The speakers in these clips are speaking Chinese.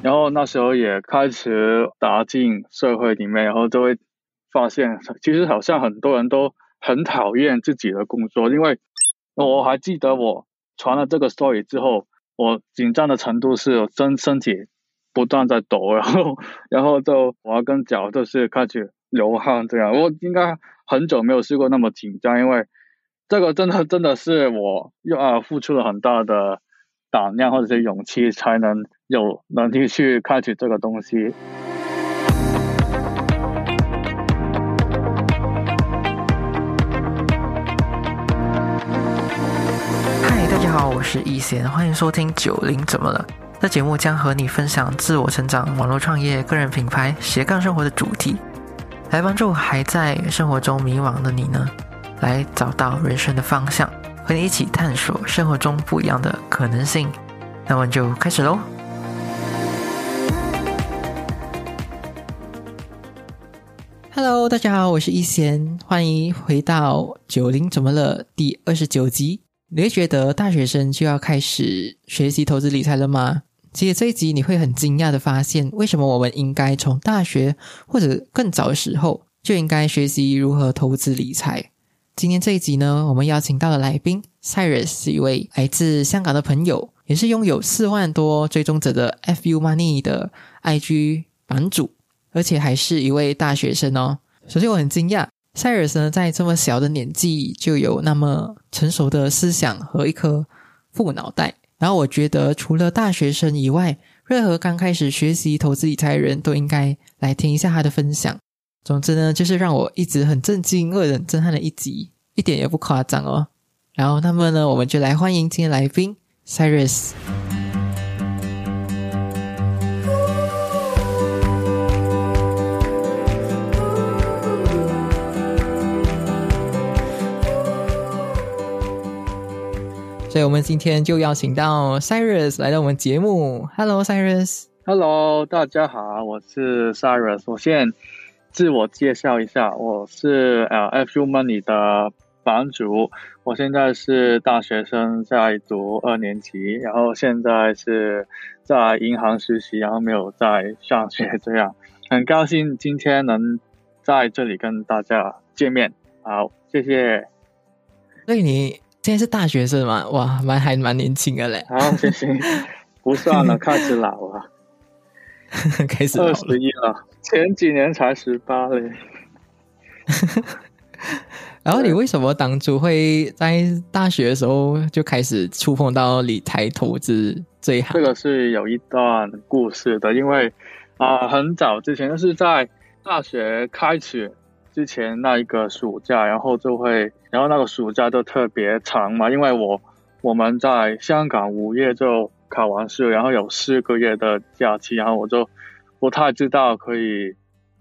然后那时候也开始打进社会里面，然后就会发现，其实好像很多人都很讨厌自己的工作，因为我还记得我传了这个 story 之后，我紧张的程度是身身体不断在抖，然后然后就我跟脚就是开始流汗这样，我应该很久没有试过那么紧张，因为这个真的真的是我又啊付出了很大的。胆量或者是勇气，才能有能力去开启这个东西。嗨，大家好，我是易贤，欢迎收听九零怎么了？这节目将和你分享自我成长、网络创业、个人品牌、斜杠生活的主题，来帮助还在生活中迷茫的你呢，来找到人生的方向。和你一起探索生活中不一样的可能性，那我们就开始喽。Hello，大家好，我是一贤，欢迎回到九零怎么了第二十九集。你会觉得大学生就要开始学习投资理财了吗？其实这一集你会很惊讶的发现，为什么我们应该从大学或者更早的时候就应该学习如何投资理财。今天这一集呢，我们邀请到的来宾 Cyrus 是一位来自香港的朋友，也是拥有四万多追踪者的 FU Money 的 IG 版主，而且还是一位大学生哦。首先我很惊讶，Cyrus 呢在这么小的年纪就有那么成熟的思想和一颗富脑袋。然后我觉得，除了大学生以外，任何刚开始学习投资理财的人都应该来听一下他的分享。总之呢，就是让我一直很震惊、愕人、震撼的一集，一点也不夸张哦。然后，那么呢，我们就来欢迎今天来宾 Cyrus。所以，我们今天就邀请到 Cyrus 来到我们节目。Hello，Cyrus。Hello，大家好，我是 Cyrus。我现。自我介绍一下，我是呃 FU Money 的版主，我现在是大学生，在读二年级，然后现在是在银行实习，然后没有在上学，这样 很高兴今天能在这里跟大家见面，好，谢谢。所以你现在是大学生吗？哇，蛮还蛮年轻的嘞。好，谢谢。不算了，开始老了。开始二十一了，前几年才十八嘞。然后你为什么当初会在大学的时候就开始触碰到理财投资这一行？这个是有一段故事的，因为啊，很早之前就是在大学开始之前那一个暑假，然后就会，然后那个暑假就特别长嘛，因为我我们在香港五月就。考完试，然后有四个月的假期，然后我就不太知道可以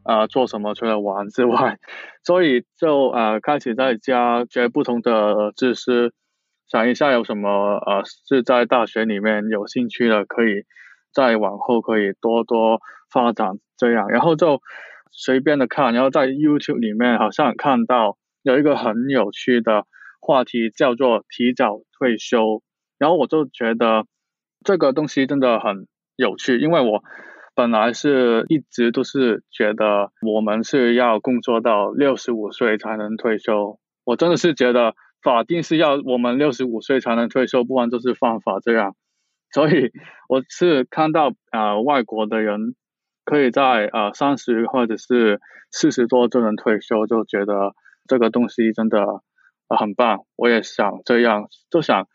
啊做什么，除了玩之外，所以就呃开始在家 学不同的知识，想一下有什么呃是在大学里面有兴趣的，可以再往后可以多多发展这样，然后就随便的看，然后在 YouTube 里面好像看到有一个很有趣的话题叫做提早退休，然后我就觉得。这个东西真的很有趣，因为我本来是一直都是觉得我们是要工作到六十五岁才能退休，我真的是觉得法定是要我们六十五岁才能退休，不然就是犯法这样。所以我是看到啊，外国的人可以在啊三十或者是四十多就能退休，就觉得这个东西真的很棒。我也想这样，就想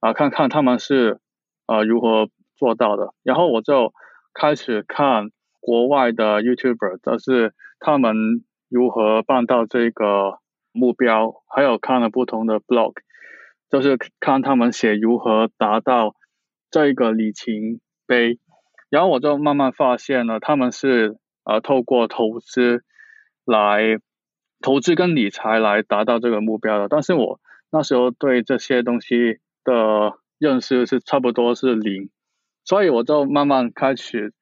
啊看看他们是。啊，如何做到的？然后我就开始看国外的 YouTuber，就是他们如何办到这个目标，还有看了不同的 blog，就是看他们写如何达到这个里程碑。然后我就慢慢发现了，他们是呃透过投资来投资跟理财来达到这个目标的。但是我那时候对这些东西的。认识是差不多是零，所以我就慢慢开始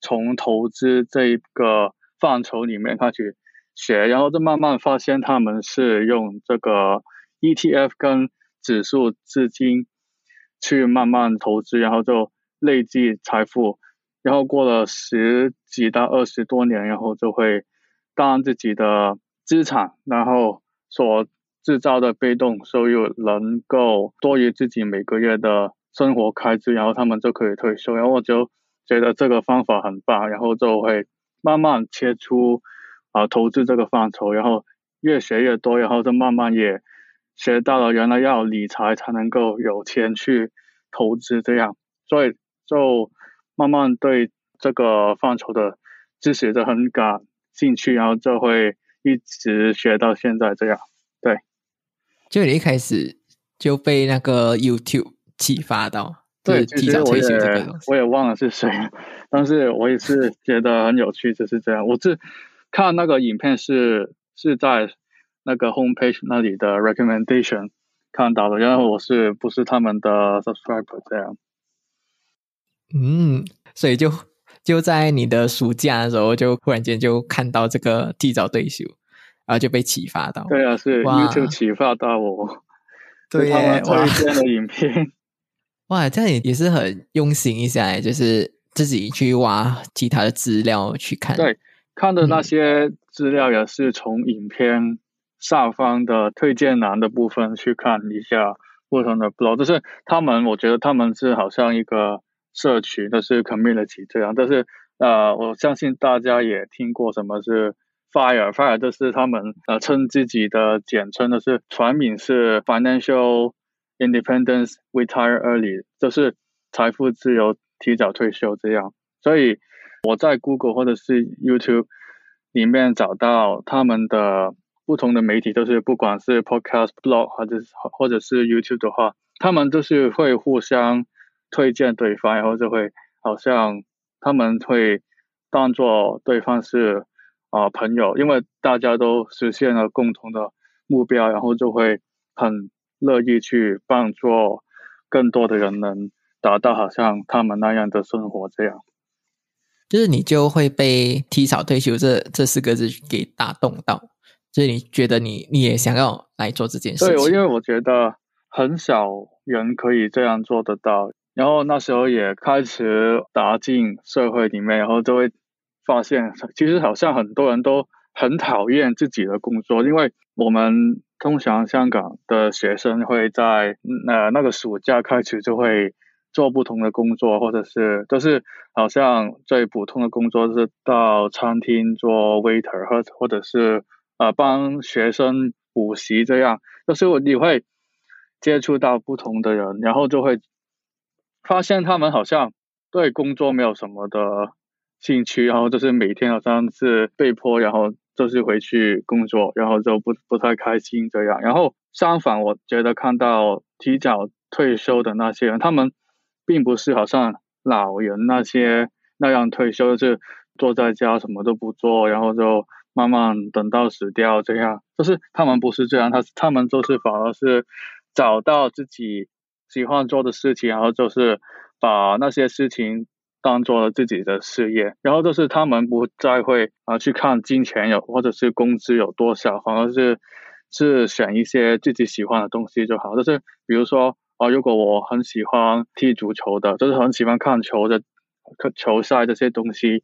从投资这个范畴里面开始学，然后就慢慢发现他们是用这个 ETF 跟指数资金去慢慢投资，然后就累计财富。然后过了十几到二十多年，然后就会当自己的资产，然后所制造的被动收入能够多于自己每个月的生活开支，然后他们就可以退休。然后我就觉得这个方法很棒，然后就会慢慢切出啊投资这个范畴，然后越学越多，然后就慢慢也学到了原来要理财才能够有钱去投资这样，所以就。慢慢对这个范畴的知识就很感兴趣，然后就会一直学到现在这样。对，就你一开始就被那个 YouTube 启发到，对，提早退休这个我也忘了是谁，但是我也是觉得很有趣，就是这样。我是看那个影片是是在那个 Homepage 那里的 Recommendation 看到的，然后我是不是他们的 Subscriber 这样。嗯，所以就就在你的暑假的时候，就忽然间就看到这个提早退休，然后就被启发到。对啊，是 YouTube 启发到我，对他们推荐的影片。哇，这样也也是很用心一下，就是自己去挖其他的资料去看。对，看的那些资料也是从影片上方的推荐栏的部分去看一下不同的 blog，就是他们，我觉得他们是好像一个。社群就是 community 这样，但是呃，我相信大家也听过什么是 fire，fire 就是他们呃称自己的简称，的是全名是 financial independence retire early，就是财富自由提早退休这样。所以我在 Google 或者是 YouTube 里面找到他们的不同的媒体，都是不管是 podcast blog 或者或者是 YouTube 的话，他们都是会互相。推荐对方，然后就会好像他们会当做对方是啊朋友，因为大家都实现了共同的目标，然后就会很乐意去帮助更多的人能达到好像他们那样的生活。这样，就是你就会被“提早退休”这这四个字给打动到，就是你觉得你你也想要来做这件事。对，我因为我觉得很少人可以这样做得到。然后那时候也开始打进社会里面，然后就会发现，其实好像很多人都很讨厌自己的工作，因为我们通常香港的学生会在呃那个暑假开始就会做不同的工作，或者是都是好像最普通的工作是到餐厅做 waiter，或或者是呃帮学生补习这样，就是你会接触到不同的人，然后就会。发现他们好像对工作没有什么的兴趣，然后就是每天好像是被迫，然后就是回去工作，然后就不不太开心这样。然后相反，我觉得看到提早退休的那些人，他们并不是好像老人那些那样退休，就是坐在家什么都不做，然后就慢慢等到死掉这样。就是他们不是这样，他他们就是反而是找到自己。喜欢做的事情，然后就是把那些事情当做了自己的事业，然后就是他们不再会啊去看金钱有或者是工资有多少，反而是是选一些自己喜欢的东西就好。就是比如说啊，如果我很喜欢踢足球的，就是很喜欢看球的球赛这些东西，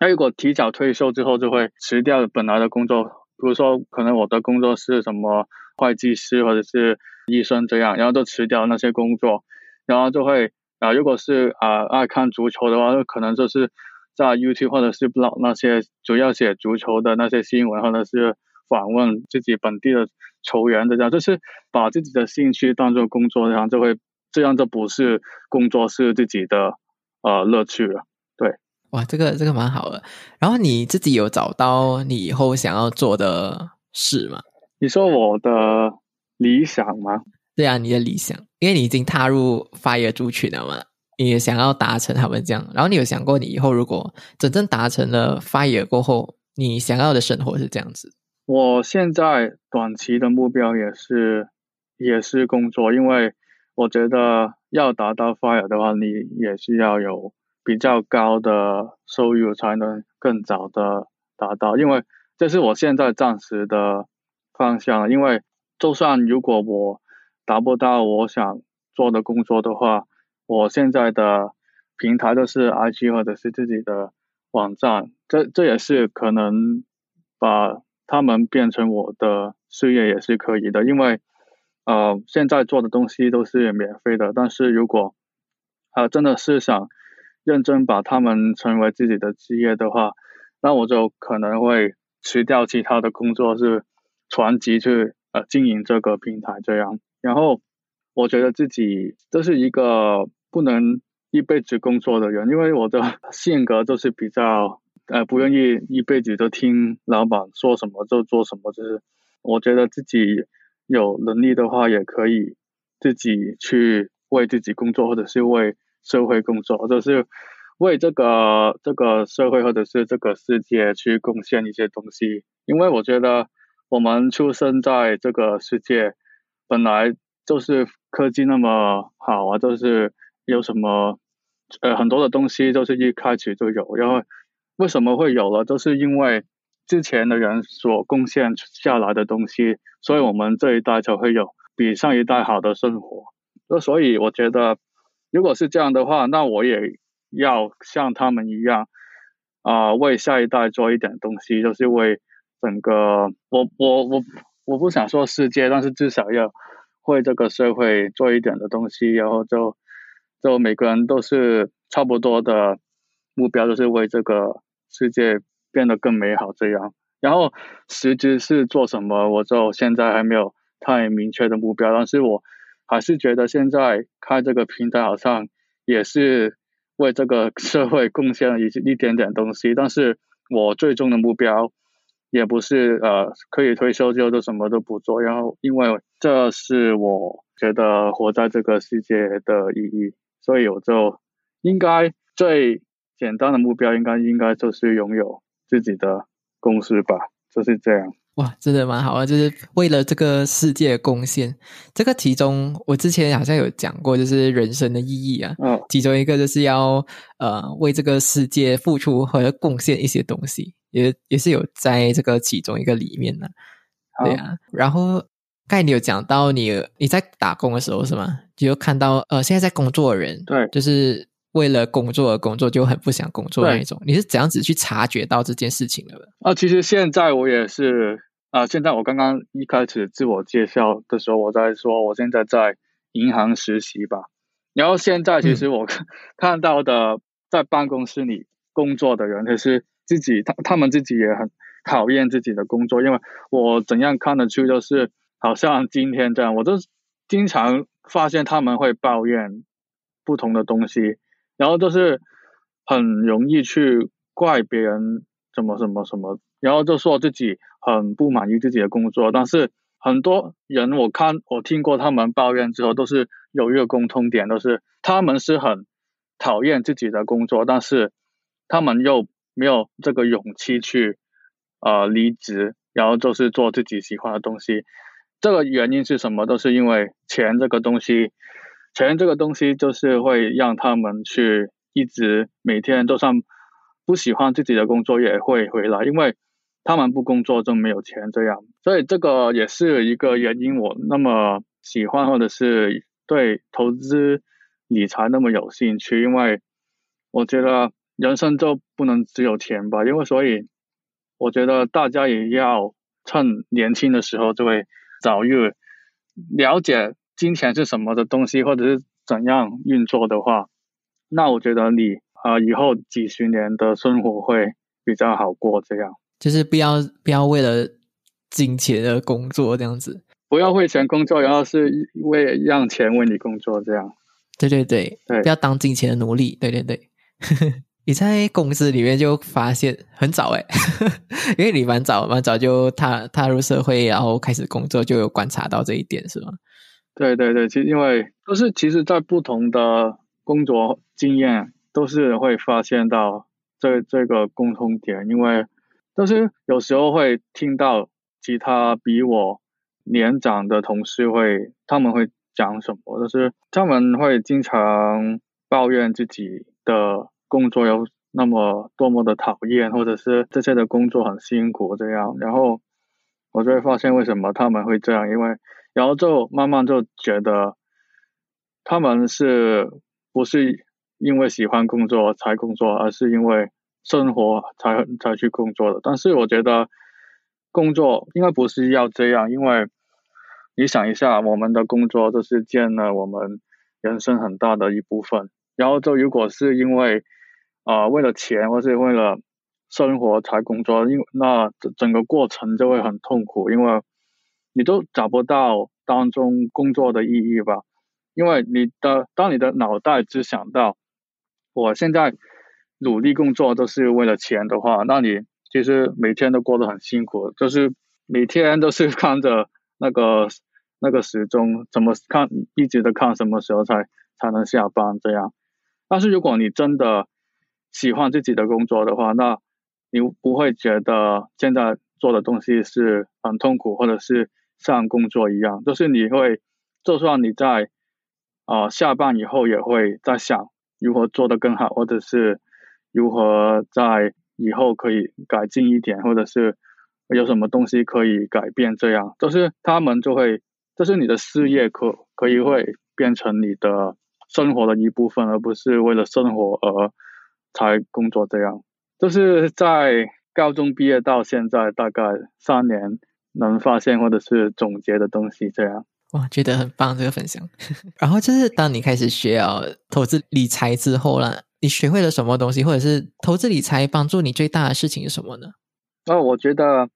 那如果提早退休之后，就会辞掉本来的工作，比如说可能我的工作是什么会计师或者是。医生这样，然后就辞掉那些工作，然后就会啊，如果是啊爱看足球的话，可能就是在 YouTube 或者是 blog 那些主要写足球的那些新闻，或者是访问自己本地的球员这样，就是把自己的兴趣当做工作，然后就会这样就不是工作，是自己的呃乐趣了。对，哇，这个这个蛮好的。然后你自己有找到你以后想要做的事吗？你说我的。理想吗？对啊，你的理想，因为你已经踏入 Fire 族群了嘛，你也想要达成他们这样。然后你有想过，你以后如果真正达成了 Fire 过后，你想要的生活是这样子？我现在短期的目标也是也是工作，因为我觉得要达到 Fire 的话，你也是要有比较高的收入才能更早的达到，因为这是我现在暂时的方向，因为。就算如果我达不到我想做的工作的话，我现在的平台，都是 IG 或者是自己的网站，这这也是可能把他们变成我的事业也是可以的，因为呃现在做的东西都是免费的，但是如果啊真的是想认真把他们成为自己的职业的话，那我就可能会辞掉其他的工作，是传奇去呃经营这个平台这样，然后。我觉得自己这是一个不能一辈子工作的人，因为我的 性格就是比较呃不愿意一辈子都听老板说什么就做什么，就是我觉得自己有能力的话，也可以自己去为自己工作，或者是为社会工作，或者是为这个这个社会或者是这个世界去贡献一些东西。因为我觉得我们出生在这个世界本来就是。科技那么好啊，就是有什么呃很多的东西都是一开始就有，然后为什么会有了？都是因为之前的人所贡献下来的东西，所以我们这一代才会有比上一代好的生活。那所以我觉得，如果是这样的话，那我也要像他们一样啊，为下一代做一点东西，就是为整个我我我我不想说世界，但是至少要。为这个社会做一点的东西，然后就就每个人都是差不多的目标，就是为这个世界变得更美好这样。然后实质是做什么，我就现在还没有太明确的目标，但是我还是觉得现在开这个平台好像也是为这个社会贡献了一一点点东西，但是我最终的目标。也不是呃，可以退休之后就什么都不做，然后因为这是我觉得活在这个世界的意义，所以我就应该最简单的目标，应该应该就是拥有自己的公司吧，就是这样。哇，真的蛮好啊！就是为了这个世界贡献，这个其中我之前好像有讲过，就是人生的意义啊。嗯，其中一个就是要呃为这个世界付出和贡献一些东西。也也是有在这个其中一个里面呢，对啊。然后刚才你有讲到你你在打工的时候是吗？就看到呃现在在工作的人，对，就是为了工作而工作，就很不想工作那一种。你是怎样子去察觉到这件事情的？啊，其实现在我也是啊。现在我刚刚一开始自我介绍的时候，我在说我现在在银行实习吧。然后现在其实我 看到的在办公室里工作的人，可是。自己他他们自己也很讨厌自己的工作，因为我怎样看得出，就是好像今天这样，我就经常发现他们会抱怨不同的东西，然后就是很容易去怪别人怎么什么什么，然后就说自己很不满意自己的工作。但是很多人我看我听过他们抱怨之后，都是有一个共通点，都是他们是很讨厌自己的工作，但是他们又。没有这个勇气去，呃，离职，然后就是做自己喜欢的东西。这个原因是什么？都是因为钱这个东西，钱这个东西就是会让他们去一直每天就算不喜欢自己的工作也会回来，因为他们不工作就没有钱这样。所以这个也是一个原因，我那么喜欢或者是对投资理财那么有兴趣，因为我觉得。人生就不能只有钱吧？因为所以，我觉得大家也要趁年轻的时候就会早日了解金钱是什么的东西，或者是怎样运作的话，那我觉得你啊以后几十年的生活会比较好过。这样就是不要不要为了金钱的工作这样子，不要为钱工作，然后是为让钱为你工作这样。对对对对，不要当金钱的奴隶。对对对。你在公司里面就发现很早哎，因为你蛮早蛮早就踏踏入社会，然后开始工作，就有观察到这一点，是吗？对对对，其实因为都是其实，在不同的工作经验，都是会发现到这这个共通点，因为都是有时候会听到其他比我年长的同事会，他们会讲什么，就是他们会经常抱怨自己的。工作有那么多么的讨厌，或者是这些的工作很辛苦这样，然后我就会发现为什么他们会这样，因为然后就慢慢就觉得他们是不是因为喜欢工作才工作，而是因为生活才才去工作的。但是我觉得工作应该不是要这样，因为你想一下，我们的工作就是占了我们人生很大的一部分。然后就如果是因为啊为了钱或是为了生活才工作，因那整个过程就会很痛苦，因为你都找不到当中工作的意义吧。因为你的当你的脑袋只想到我现在努力工作都是为了钱的话，那你其实每天都过得很辛苦，就是每天都是 看着那个那个时钟，怎么看一直的看什么时候才才能下班这样。但是如果你真的喜欢自己的工作的话，那你不会觉得现在做的东西是很痛苦，或者是像工作一样，就是你会就算你在。啊，下班以后也会在想如何做得更好，或者是如何在以后可以改进一点，或者是有什么东西可以改变，这样就是他们就会，就是你的事业可可以会变成你的生活的一部分，而不是为了生活而才工作这样。就是在高中毕业到现在大概三年，能发现或者是总结的东西这样。哇，觉得很棒这个分享。然后就是当你开始学啊投资理财之后啦，你学会了什么东西，或者是投资理财帮助你最大的事情是什么呢？哦，我觉得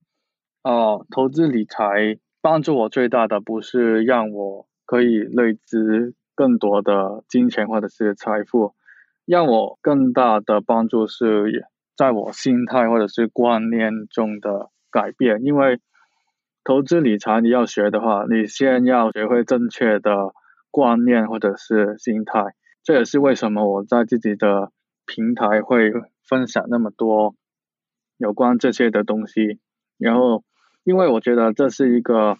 哦，投资理财帮助我最大的不是让我可以累积更多的金钱或者是财富，让我更大的帮助是在我心态或者是观念中的改变，因为。投资理财你要学的话，你先要学会正确的观念或者是心态。这也是为什么我在自己的平台会分享那么多有关这些的东西。然后，因为我觉得这是一个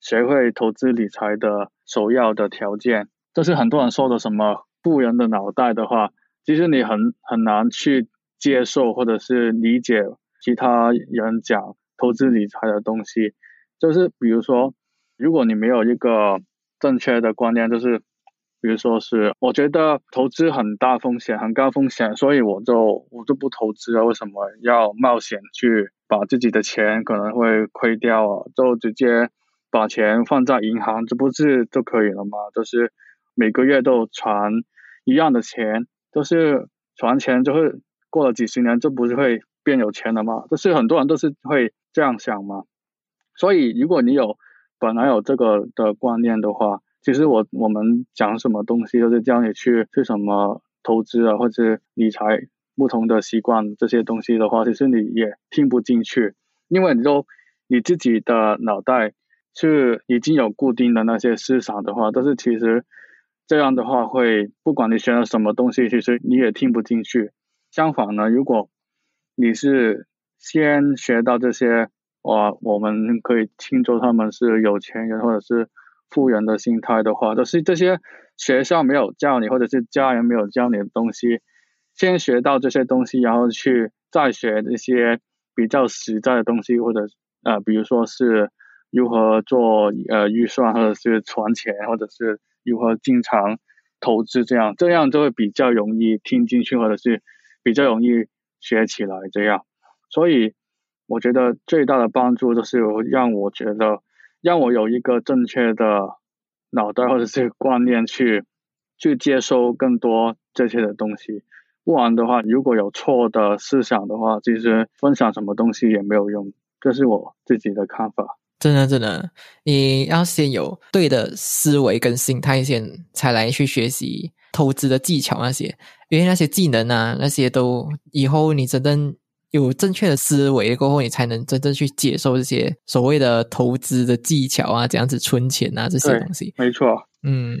学会投资理财的首要的条件。这是很多人说的什么富人的脑袋的话，其实你很很难去接受或者是理解其他人讲。投资理财的东西，就是比如说，如果你没有一个正确的观念，就是比如说是，我觉得投资很大风险，很高风险，所以我就我就不投资了。为什么要冒险去把自己的钱可能会亏掉啊？就直接把钱放在银行，这不是就可以了吗？就是每个月都存一样的钱，就是存钱就会过了几十年就不是会变有钱了吗？就是很多人都是会。这样想嘛？所以如果你有本来有这个的观念的话，其实我我们讲什么东西都是教你去去什么投资啊，或者理财不同的习惯这些东西的话，其实你也听不进去，因为你都你自己的脑袋是已经有固定的那些思想的话，但是其实这样的话会不管你学了什么东西，其实你也听不进去。相反呢，如果你是先学到这些，哇，我们可以庆祝他们是有钱人或者是富人的心态的话，都是这些学校没有教你，或者是家人没有教你的东西，先学到这些东西，然后去再学一些比较实在的东西，或者呃，比如说是如何做呃预算，或者是存钱，或者是如何经常投资，这样这样就会比较容易听进去，或者是比较容易学起来，这样。所以，我觉得最大的帮助就是让我觉得，让我有一个正确的脑袋或者是观念去去接收更多这些的东西。不然的话，如果有错的思想的话，其实分享什么东西也没有用。这是我自己的看法。真的，真的，你要先有对的思维跟心态，先才来去学习投资的技巧那些，因为那些技能啊，那些都以后你真正。有正确的思维过后，你才能真正去接受这些所谓的投资的技巧啊，怎样子存钱啊这些东西。没错，嗯，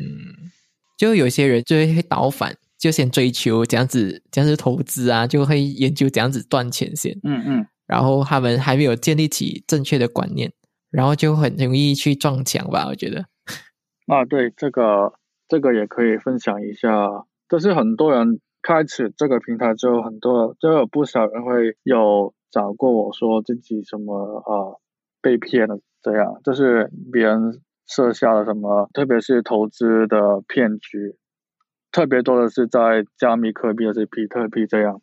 就有些人就会倒反，就先追求这样子，这样子投资啊，就会研究怎样子赚钱先。嗯嗯，然后他们还没有建立起正确的观念，然后就很容易去撞墙吧？我觉得。啊，对，这个这个也可以分享一下，就是很多人。开始这个平台之后，很多就有不少人会有找过我说自己什么啊被骗了这样，就是别人设下了什么，特别是投资的骗局，特别多的是在加密科币，或是比特币这样。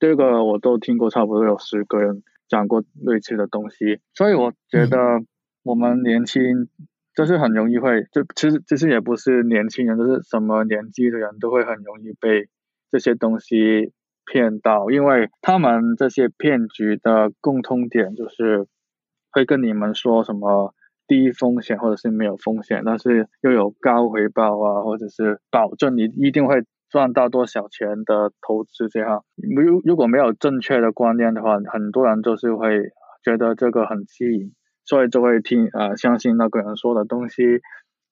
这个我都听过，差不多有十个人讲过类似的东西。所以我觉得我们年轻就是很容易会，就其实其实也不是年轻人，就是什么年纪的人都会很容易被这些东西骗到，因为他们这些骗局的共通点就是会跟你们说什么。低风险或者是没有风险，但是又有高回报啊，或者是保证你一定会赚到多少钱的投资这样。如如果没有正确的观念的话，很多人就是会觉得这个很吸引，所以就会听啊相信那个人说的东西，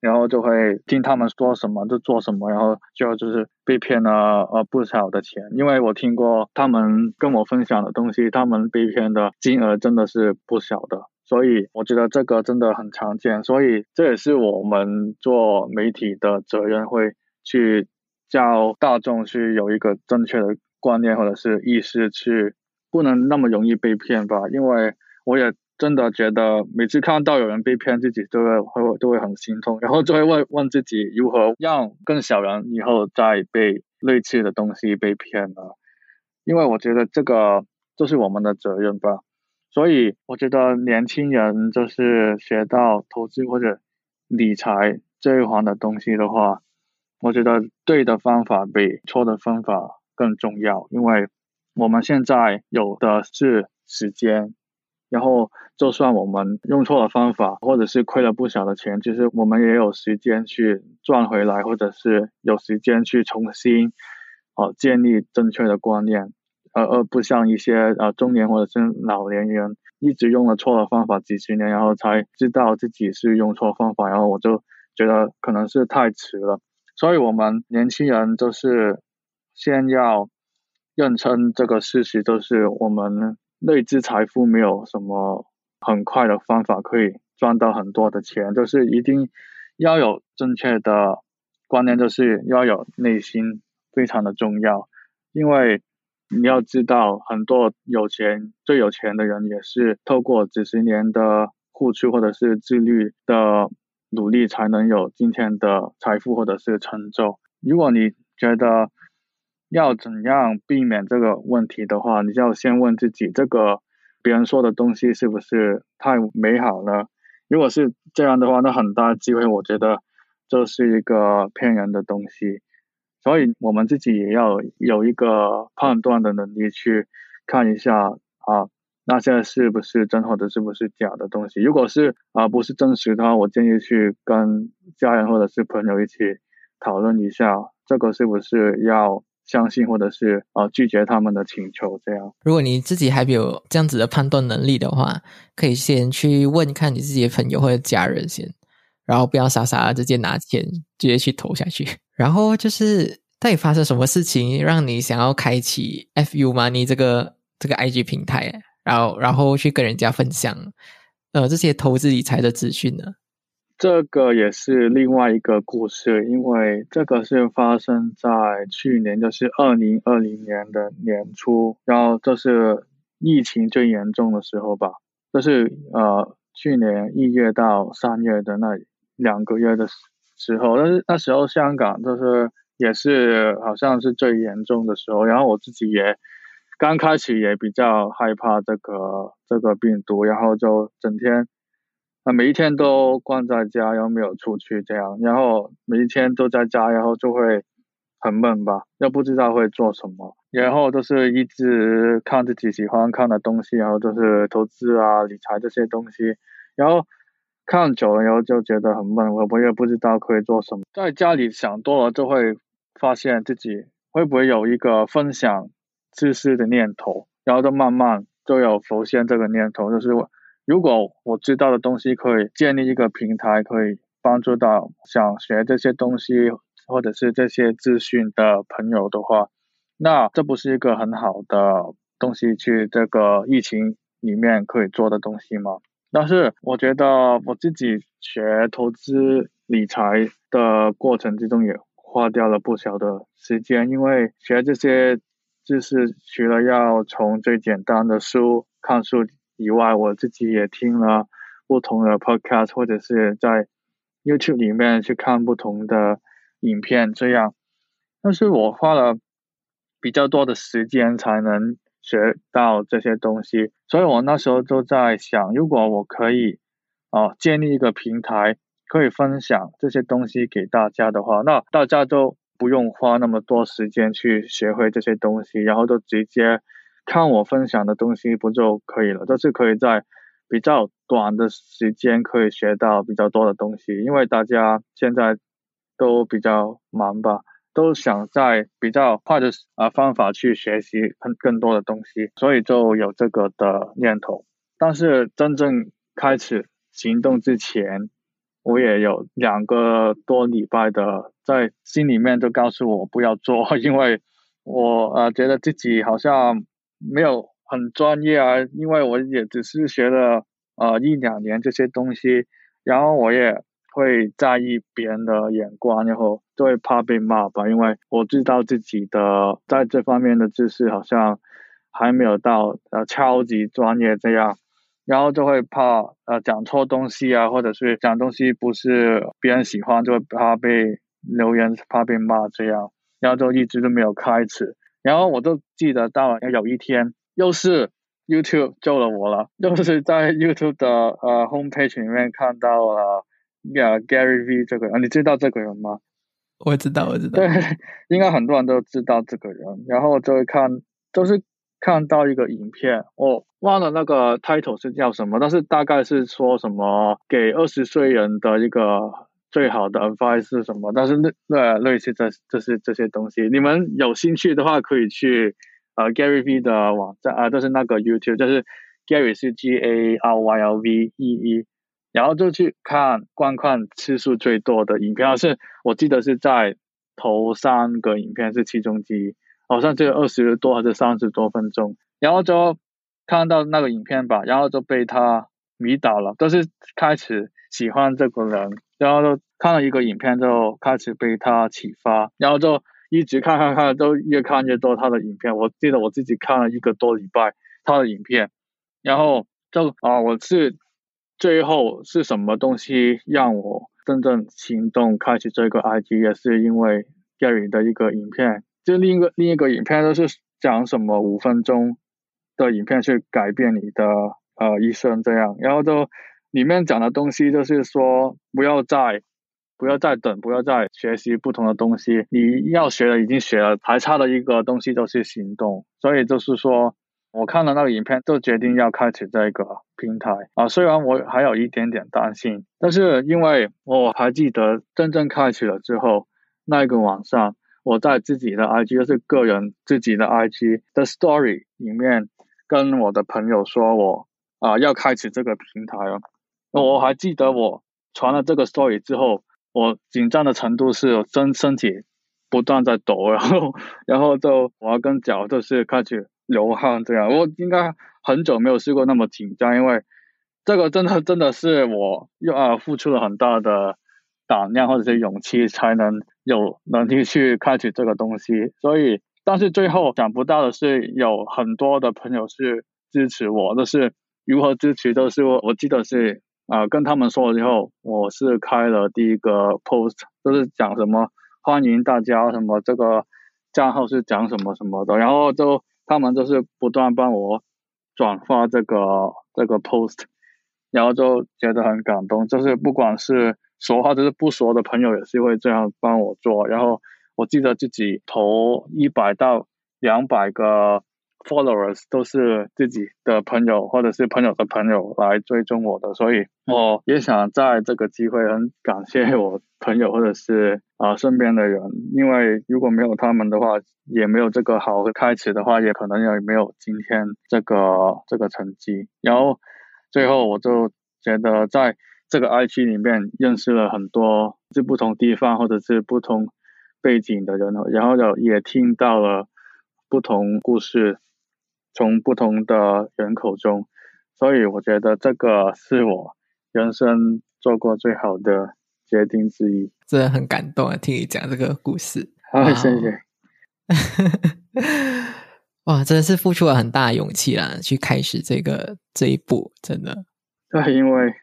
然后就会听他们说什么就做什么，然后就就是被骗了呃不少的钱。因为我听过他们跟我分享的东西，他们被骗的金额真的是不小的。所以我觉得这个真的很常见，所以这也是我们做媒体的责任，会去叫大众去有一个正确的观念或者是意识，去不能那么容易被骗吧。因为我也真的觉得每次看到有人被骗，自己都会会都会很心痛，然后就会问问自己如何让更小人以后再被类似的东西被骗了。因为我觉得这个就是我们的责任吧。所以我觉得年轻人就是学到投资或者理财这一环的东西的话，我觉得对的方法比错的方法更重要。因为我们现在有的是时间，然后就算我们用错了方法，或者是亏了不少的钱，其实我们也有时间去赚回来，或者是有时间去重新哦建立正确的观念。而而不像一些呃中年或者是老年人，一直用了错的方法几十年，然后才知道自己是用错方法，然后我就觉得可能是太迟了。所以，我们年轻人就是先要认清这个事实，就是我们累积财富没有什么很快的方法可以赚到很多的钱，就是一定要有正确的观念，就是要有内心非常的重要，因为。你要知道，很多有钱、最有钱的人也是透过几十年的付出或者是自律的努力，才能有今天的财富或者是成就。如果你觉得要怎样避免这个问题的话，你就要先问自己：这个别人说的东西是不是太美好了？如果是这样的话，那很大机会，我觉得这是一个骗人的东西。所以我们自己也要有一个判断的能力，去看一下啊，那现在是不是真或者是不是假的东西？如果是啊不是真实的话，我建议去跟家人或者是朋友一起讨论一下，这个是不是要相信或者是啊拒绝他们的请求？这样。如果你自己还没有这样子的判断能力的话，可以先去问看你自己的朋友或者家人先。然后不要傻傻的直接拿钱直接去投下去。然后就是到底发生什么事情让你想要开启 FU Money 这个这个 IG 平台，然后然后去跟人家分享呃这些投资理财的资讯呢？这个也是另外一个故事，因为这个是发生在去年，就是二零二零年的年初，然后这是疫情最严重的时候吧，就是呃去年一月到三月的那。两个月的时候，但是那时候香港就是也是好像是最严重的时候，然后我自己也刚开始也比较害怕这个这个病毒，然后就整天啊每一天都关在家，然后没有出去这样，然后每一天都在家，然后就会很闷吧，又不知道会做什么，然后就是一直看自己喜欢看的东西，然后就是投资啊理财这些东西，然后。看久了，然后就觉得很闷，我我也不知道可以做什么。在家里想多了，就会发现自己会不会有一个分享自私的念头，然后就慢慢就有浮现这个念头，就是如果我知道的东西可以建立一个平台，可以帮助到想学这些东西或者是这些资讯的朋友的话，那这不是一个很好的东西去这个疫情里面可以做的东西吗？但是我觉得我自己学投资理财的过程之中，也花掉了不少的时间，因为学这些知识，除了要从最简单的书看书以外，我自己也听了不同的 podcast，或者是在 YouTube 里面去看不同的影片，这样，但是我花了比较多的时间才能学到这些东西，所以我那时候就在想，如果我可以啊建立一个平台，可以分享这些东西给大家的话，那大家都不用花那么多时间去学会这些东西，然后就直接看我分享的东西不就可以了？都是可以在比较短的时间可以学到比较多的东西，因为大家现在都比较忙吧。都想在比较快的啊方法去学习更更多的东西，所以就有这个的念头。但是真正开始行动之前，我也有两个多礼拜的在心里面都告诉我不要做，因为我呃觉得自己好像没有很专业啊，因为我也只是学了呃一两年这些东西，然后我也。会在意别人的眼光，然后就会怕被骂吧。因为我知道自己的在这方面的知识好像还没有到呃超级专业这样，然后就会怕呃讲错东西啊，或者是讲东西不是别人喜欢，就会怕被留言，怕被骂这样，然后就一直都没有开始。然后我就记得到有一天，又是 YouTube 救了我了，又是在 YouTube 的呃 homepage 里面看到了。呀，Gary V 这个人，你知道这个人吗？我知道，我知道。对，应该很多人都知道这个人。然后就会看，就是看到一个影片，我忘了那个 title 是叫什么，但是大概是说什么给二十岁人的一个最好的 advice 是什么？但是类类类似这这些这些东西，你们有兴趣的话可以去呃 Gary V 的网站啊，就是那个 YouTube，就是 Gary 是 G A R Y L V E E。然后就去看观看次数最多的影片，是我记得是在头三个影片是其中之一，好像只有二十多还是三十多分钟。然后就看到那个影片吧，然后就被他迷倒了，都是开始喜欢这个人，然后就看了一个影片就开始被他启发，然后就一直看看看，都越看越多他的影片。我记得我自己看了一个多礼拜他的影片，然后就啊，我是。最后是什么东西让我真正行动开始这个 IG？也是因为 Gary 的一个影片，就另一个另一个影片都是讲什么五分钟的影片去改变你的呃一生这样，然后就里面讲的东西就是说不要再不要再等，不要再学习不同的东西，你要学的已经学了，还差的一个东西就是行动，所以就是说。我看了那个影片，就决定要开启这个平台啊。虽然我还有一点点担心，但是因为我还记得真正开启了之后，那一个晚上，我在自己的 IG，就是个人自己的 IG 的 Story 里面，跟我的朋友说我啊要开启这个平台了。我还记得我传了这个 Story 之后，我紧张的程度是身身体不断在抖，然后然后就我要跟脚就是开始。流汗这样，我应该很久没有试过那么紧张，因为这个真的真的是我又啊付出了很大的胆量或者是勇气，才能有能力去开启这个东西。所以，但是最后想不到的是，有很多的朋友是支持我，都是如何支持，都是我我记得是啊跟他们说了之后，我是开了第一个 post，都是讲什么欢迎大家什么这个账号是讲什么什么的，然后就。他们就是不断帮我转发这个这个 post，然后就觉得很感动。就是不管是熟或者是不熟的朋友，也是会这样帮我做。然后我记得自己投一百到两百个。Followers 都是自己的朋友或者是朋友的朋友来追踪我的，所以我也想在这个机会很感谢我朋友或者是啊身边的人，因为如果没有他们的话，也没有这个好的开始的话，也可能也没有今天这个这个成绩。然后最后我就觉得在这个 I G 里面认识了很多是不同地方或者是不同背景的人，然后就也听到了不同故事。从不同的人口中，所以我觉得这个是我人生做过最好的决定之一。真的很感动啊！听你讲这个故事，好，谢谢。哇，真的是付出了很大勇气啦，去开始这个这一步，真的。对，因为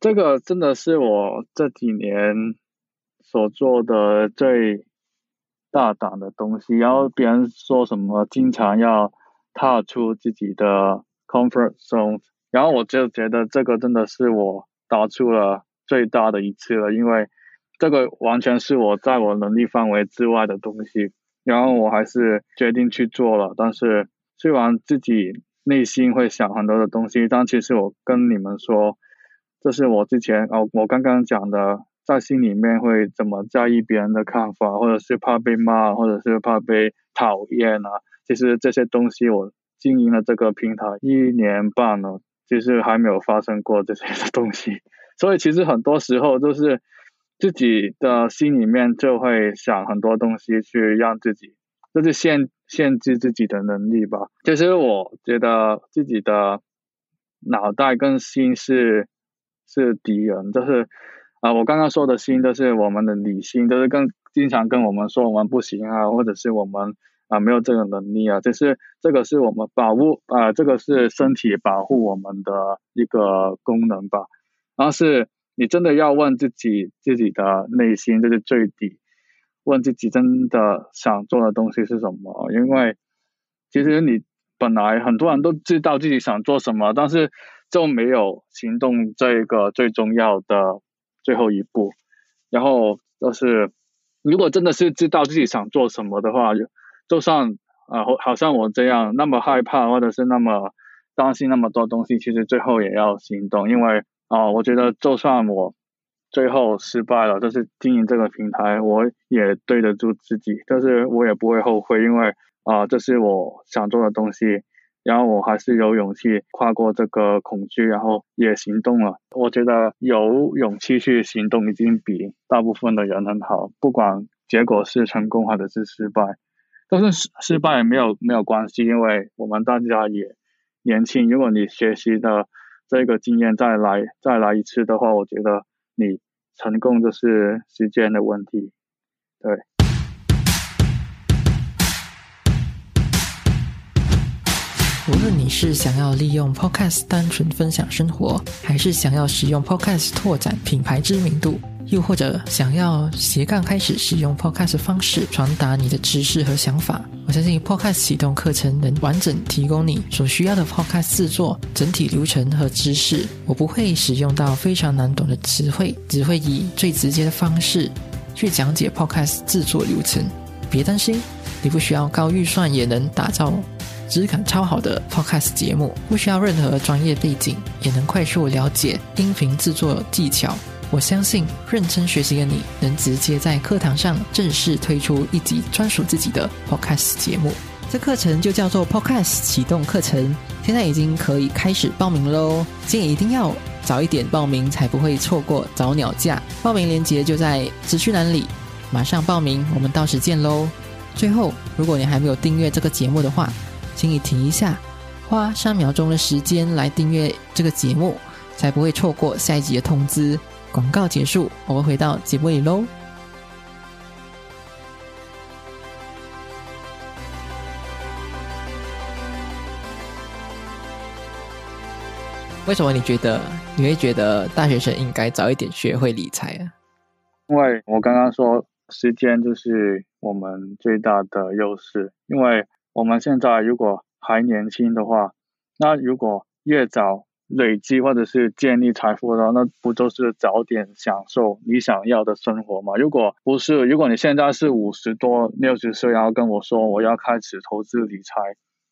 这个真的是我这几年所做的最大胆的东西。然后别人说什么，经常要踏出自己的 comfort zone。然后我就觉得这个真的是我打出了最大的一次了，因为这个完全是我在我能力范围之外的东西。然后我还是决定去做了，但是虽然自己内心会想很多的东西，但其实我跟你们说，这是我之前哦，我刚刚讲的，在心里面会怎么在意别人的看法，或者是怕被骂，或者是怕被讨厌啊。其实这些东西我经营了这个平台一年半了，其实还没有发生过这些的东西。所以其实很多时候都是。自己的心里面就会想很多东西，去让自己，就是限限制自己的能力吧。其实我觉得自己的脑袋跟心是是敌人，就是啊，我刚刚说的心都是我们的理性，就是跟经常跟我们说我们不行啊，或者是我们啊没有这个能力啊，就是这个是我们保护啊，这个是身体保护我们的一个功能吧，然后是。你真的要问自己自己的内心，这是最底，问自己真的想做的东西是什么？因为其实你本来很多人都知道自己想做什么，但是就没有行动这个最重要的最后一步。然后就是，如果真的是知道自己想做什么的话，就算啊，好像我这样那么害怕，或者是那么担心那么多东西，其实最后也要行动，因为。啊，我觉得就算我最后失败了，就是经营这个平台，我也对得住自己，但是我也不会后悔，因为啊，这是我想做的东西，然后我还是有勇气跨过这个恐惧，然后也行动了。我觉得有勇气去行动，已经比大部分的人很好，不管结果是成功或者是失败，但是失失败也没有没有关系，因为我们大家也年轻，如果你学习的。这个经验再来再来一次的话，我觉得你成功就是时间的问题，对。论你是想要利用 Podcast 单纯分享生活，还是想要使用 Podcast 拓展品牌知名度。又或者想要斜杠开始使用 Podcast 方式传达你的知识和想法，我相信 Podcast 启动课程能完整提供你所需要的 Podcast 制作整体流程和知识。我不会使用到非常难懂的词汇，只会以最直接的方式去讲解 Podcast 制作流程。别担心，你不需要高预算也能打造质感超好的 Podcast 节目，不需要任何专业背景也能快速了解音频制作技巧。我相信认真学习的你能直接在课堂上正式推出一集专属自己的 podcast 节目。这课程就叫做 podcast 启动课程，现在已经可以开始报名喽！建议一定要早一点报名，才不会错过早鸟价。报名链接就在资讯栏里，马上报名，我们到时见喽！最后，如果你还没有订阅这个节目的话，请你停一下，花三秒钟的时间来订阅这个节目，才不会错过下一集的通知。广告结束，我们回到节目里喽。为什么你觉得你会觉得大学生应该早一点学会理财啊？因为我刚刚说时间就是我们最大的优势，因为我们现在如果还年轻的话，那如果越早。累积或者是建立财富的话，那不就是早点享受你想要的生活吗？如果不是，如果你现在是五十多、六十岁，然后跟我说我要开始投资理财，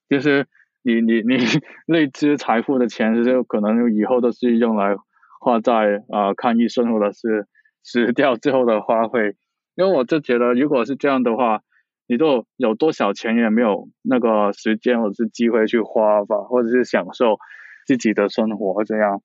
就是你你你 累积财富的钱，就可能以后都是用来花在啊看医生或者是死掉之后的花费。因为我就觉得，如果是这样的话，你都有多少钱也没有那个时间或者是机会去花吧，或者是享受。自己的生活这样，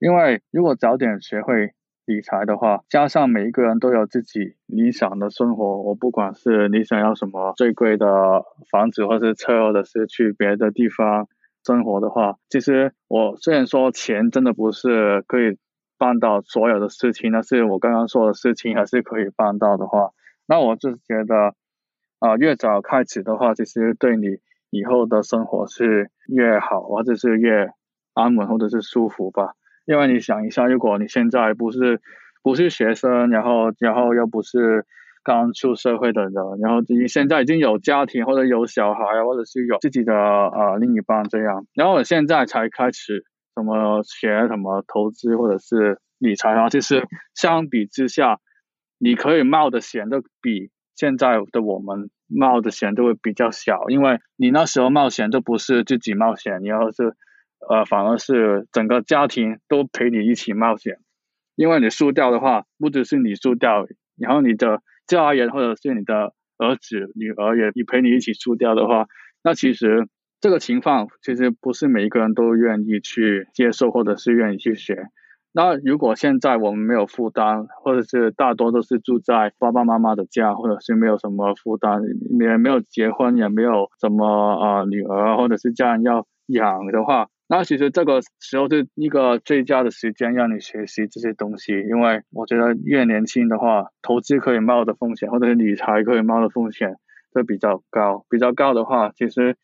因为如果早点学会理财的话，加上每一个人都有自己理想的生活，我不管是你想要什么最贵的房子，或是车，或者是去别的地方生活的话，其实我虽然说钱真的不是可以办到所有的事情，但是我刚刚说的事情还是可以办到的话，那我就觉得啊，越早开始的话，其实对你以后的生活是越好，或者是越。安稳或者是舒服吧，因为你想一下，如果你现在不是不是学生，然后然后又不是刚出社会的人，然后你现在已经有家庭或者有小孩，或者是有自己的呃另一半这样，然后我现在才开始什么学什么投资或者是理财啊，其实相比之下，你可以冒的险的比现在的我们冒的险都会比较小，因为你那时候冒险都不是自己冒险，然后是呃反而是整个家庭都陪你一起冒险，因为你输掉的话，不只是你输掉，然后你的。家人或者是你的儿子、女儿也也陪你一起输掉的话，那其实这个情况其实不是每一个人都愿意去接受，或者是愿意去学。那如果现在我们没有负担，或者是大多都是住在爸爸妈妈的家，或者是没有什么负担，也没有结婚，也没有什么啊女儿或者是家人要养的话。那其实这个时候是一个最佳的时间让你学习这些东西，因为我觉得越年轻的话，投资可以冒的风险，或者是理财可以冒的风险都比较高。比较高的话，其实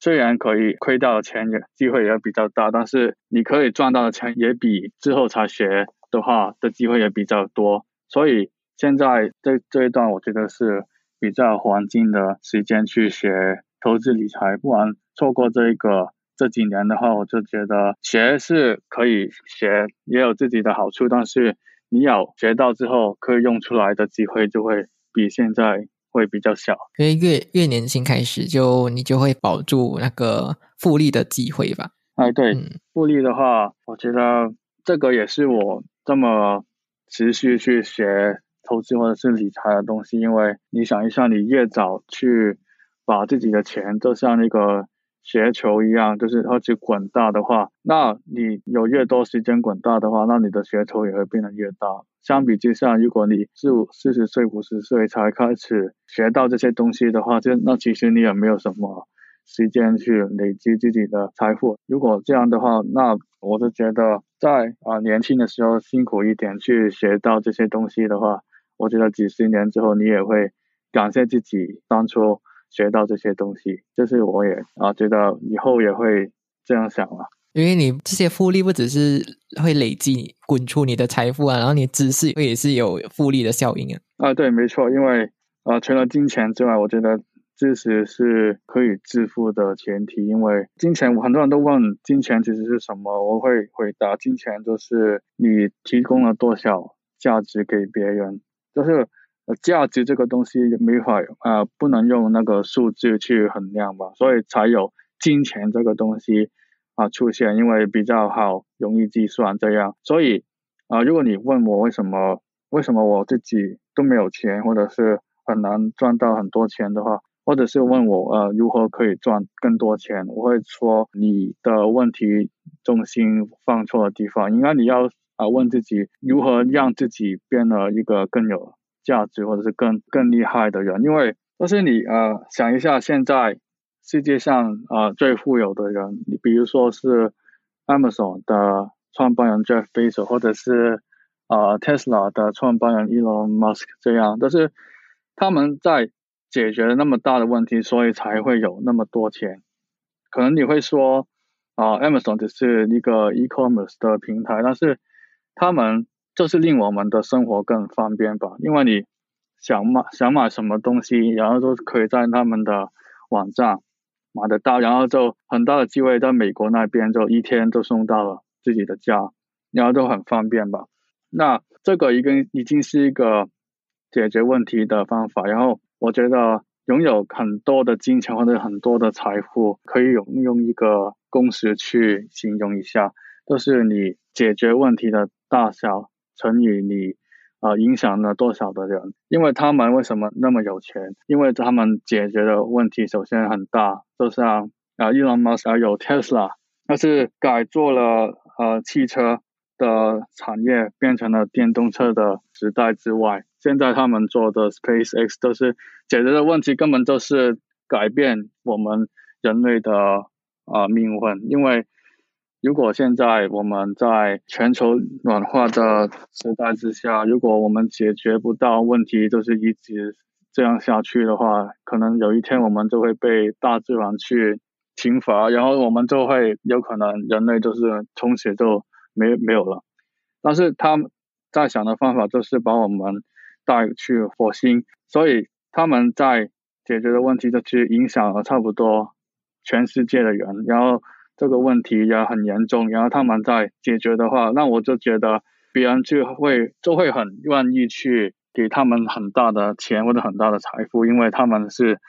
虽然可以亏掉的钱也机会也比较大，但是你可以赚到的钱也比之后才学的话的机会也比较多。所以现在这这一段我觉得是比较黄金的时间去学投资理财，不然错过这一个。这几年的话，我就觉得学是可以学，也有自己的好处，但是你有学到之后可以用出来的机会就会比现在会比较小。因为越越年轻开始，就你就会保住那个复利的机会吧？哎，对，复利的话，我觉得这个也是我这么持续去学投资或者是理财的东西，因为你想一下，你越早去把自己的钱，就像那个。雪球一样，就是它去滚大的话，那你有越多时间滚大的话，那你的雪球也会变得越大。相比之下，如果你四五四十岁、五十岁才开始学到这些东西的话，就那其实你也没有什么时间去累积自己的财富。如果这样的话，那我就觉得在啊年轻的时候辛苦一点去学到这些东西的话，我觉得几十年之后你也会感谢自己当初。学到这些东西，就是我也啊觉得以后也会这样想了。因为你这些复利不只是会累积滚出你的财富啊，然后你知识也是有复利的效应啊。啊，对，没错。因为啊，除了金钱之外，我觉得知识是可以致富的前提。因为金钱，很多人都问金钱其实是什么，我会回答：金钱就是你提供了多少价值给别人，就是。价值这个东西没法啊，不能用那个数字去衡量吧，所以才有金钱这个东西啊出现，因为比较好容易计算这样。所以啊，如果你问我为什么为什么我自己都没有钱，或者是很难赚到很多钱的话，或者是问我呃如何可以赚更多钱，我会说你的问题重心放错了地方，应该你要啊问自己如何让自己变得一个更有。价值或者是更更厉害的人，因为就是你呃想一下，现在世界上啊最富有的人，你比如说是 Amazon 的创办人 Jeff Bezos，或者是啊 Tesla 的创办人 Elon Musk 这样，但是他们在解决了那么大的问题，所以才会有那么多钱。可能你会说啊 Amazon 只是一个 e-commerce 的平台，但是他们。就是令我们的生活更方便吧，因为你想买想买什么东西，然后都可以在他们的网站买得到，然后就很大的机会在美国那边就一天就送到了自己的家，然后都很方便吧。那这个已经已经是一个解决问题的方法。然后我觉得拥有很多的金钱或者很多的财富，可以用用一个公式去形容一下，就是你解决问题的大小。乘以你，啊，影响了多少的人？因为他们为什么那么有钱？因为他们解决的问题首先很大，就像啊，Elon Musk 有 Tesla，那是改做了呃汽车的产业，变成了电动车的时代之外，现在他们做的 SpaceX 都是解决的问题，根本就是改变我们人类的啊命运，因为。如果现在我们在全球暖化的时代之下，如果我们解决不到问题，就是一直这样下去的话，可能有一天我们就会被大自然去惩罚，然后我们就会有可能人类就是从此就没没有了。但是他们在想的方法就是把我们带去火星，所以他们在解决的问题就去影响了差不多全世界的人，然后这个问题也很严重，然后他们在解决的话，那我就觉得别人就会就会很愿意去给他们很大的钱或者很大的财富，因为他们是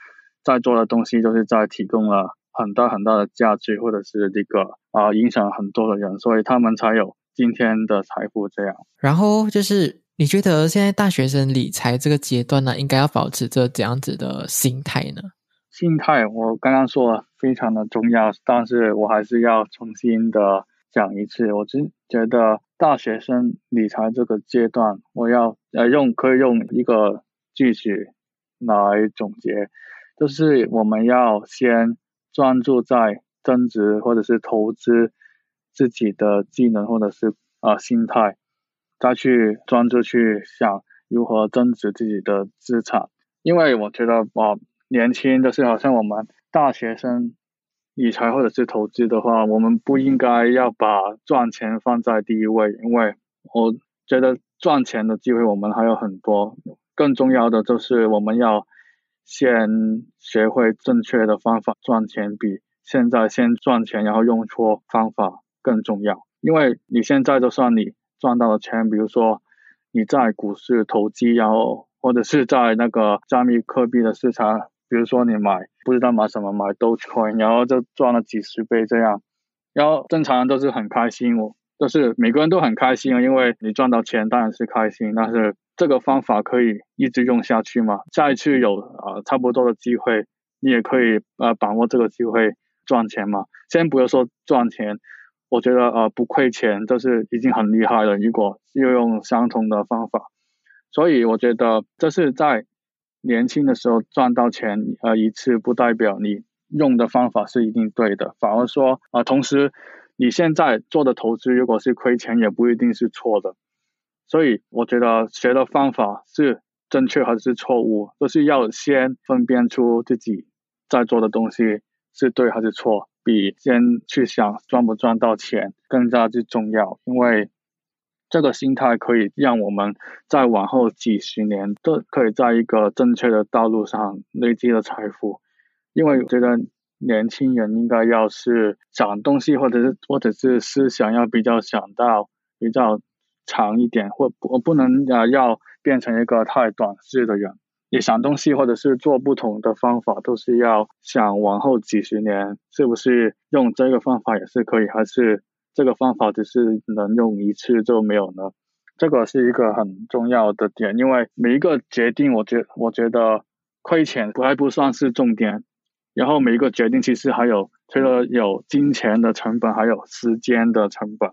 在做的东西就是在提供了很大很大的价值，或者是这个啊影响很多的人，所以他们才有今天的财富这样。然后就是你觉得现在大学生理财这个阶段呢，应该要保持着怎样子的心态呢？心态我刚刚说了非常的重要，但是我还是要重新的讲一次。我只觉得大学生理财这个阶段，我要呃用可以用一个句子来总结，就是我们要先专注在增值或者是投资自己的技能或者是啊心态，再去专注去想如何增值自己的资产，因为我觉得啊。年轻就是好像我们大学生理财或者是投资的话，我们不应该要把赚钱放在第一位，因为我觉得赚钱的机会我们还有很多。更重要的就是我们要先学会正确的方法赚钱，比现在先赚钱然后用错方法更重要。因为你现在就算你赚到了钱，比如说你在股市投机，然后或者是在那个加密货币的市场。比如说你买不知道买什么买 Dogecoin，然后就赚了几十倍这样，然后正常人都是很开心，我都是每个人都很开心啊，因为你赚到钱当然是开心，但是这个方法可以一直用下去嘛？下一次有啊差不多的机会，你也可以呃把握这个机会赚钱嘛。先不要说赚钱，我觉得呃不亏钱就是已经很厉害了。如果又用相同的方法，所以我觉得这是在。年轻的时候赚到钱，呃，一次不代表你用的方法是一定对的，反而说啊，同时你现在做的投资如果是亏钱，也不一定是错的。所以我觉得学的方法是正确还是错误，都是要先分辨出自己在做的东西是对还是错，比先去想赚不赚到钱更加之重要，因为。这个心态可以让我们在往后几十年都可以在一个正确的道路上累积了财富，因为我觉得年轻人应该要是想东西或者是或者是思想要比较想到比较长一点，或不不能啊要变成一个太短视的人。你想东西或者是做不同的方法，都是要想往后几十年是不是用这个方法也是可以，还是？这个方法只是能用一次就没有呢，这个是一个很重要的点，因为每一个决定，我觉我觉得亏钱还不算是重点，然后每一个决定其实还有除了有金钱的成本，还有时间的成本。